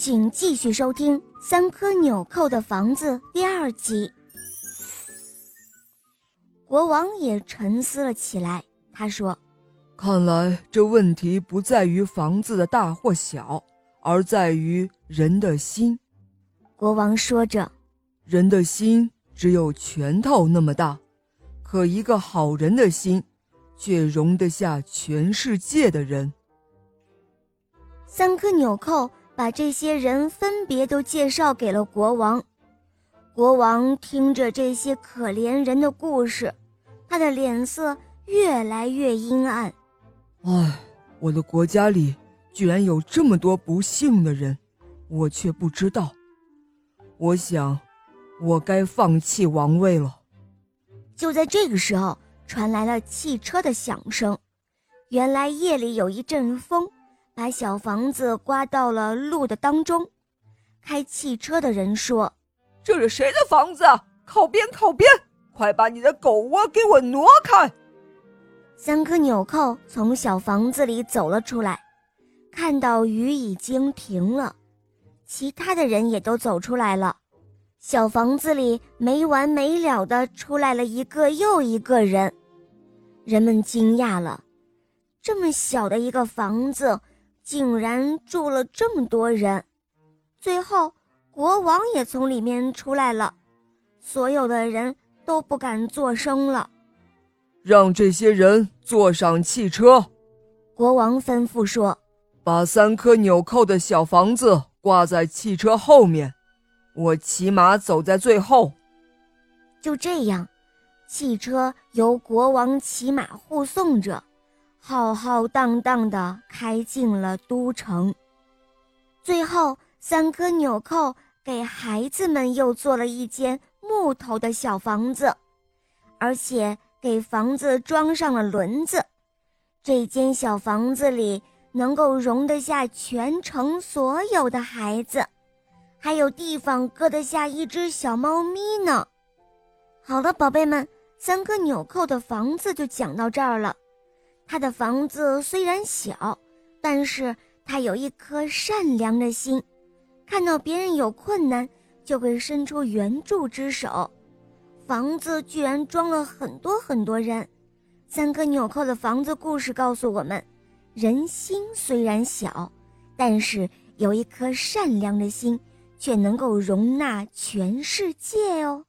请继续收听《三颗纽扣的房子》第二集。国王也沉思了起来，他说：“看来这问题不在于房子的大或小，而在于人的心。”国王说着：“人的心只有拳头那么大，可一个好人的心，却容得下全世界的人。”三颗纽扣。把这些人分别都介绍给了国王。国王听着这些可怜人的故事，他的脸色越来越阴暗。唉，我的国家里居然有这么多不幸的人，我却不知道。我想，我该放弃王位了。就在这个时候，传来了汽车的响声。原来夜里有一阵风。把小房子刮到了路的当中，开汽车的人说：“这是谁的房子？靠边，靠边！快把你的狗窝给我挪开！”三颗纽扣从小房子里走了出来，看到雨已经停了，其他的人也都走出来了。小房子里没完没了的出来了一个又一个人，人们惊讶了，这么小的一个房子。竟然住了这么多人，最后国王也从里面出来了，所有的人都不敢作声了。让这些人坐上汽车，国王吩咐说：“把三颗纽扣的小房子挂在汽车后面，我骑马走在最后。”就这样，汽车由国王骑马护送着。浩浩荡荡地开进了都城，最后三颗纽扣给孩子们又做了一间木头的小房子，而且给房子装上了轮子。这间小房子里能够容得下全城所有的孩子，还有地方搁得下一只小猫咪呢。好了，宝贝们，三颗纽扣的房子就讲到这儿了。他的房子虽然小，但是他有一颗善良的心，看到别人有困难，就会伸出援助之手。房子居然装了很多很多人。三颗纽扣的房子故事告诉我们：人心虽然小，但是有一颗善良的心，却能够容纳全世界哦。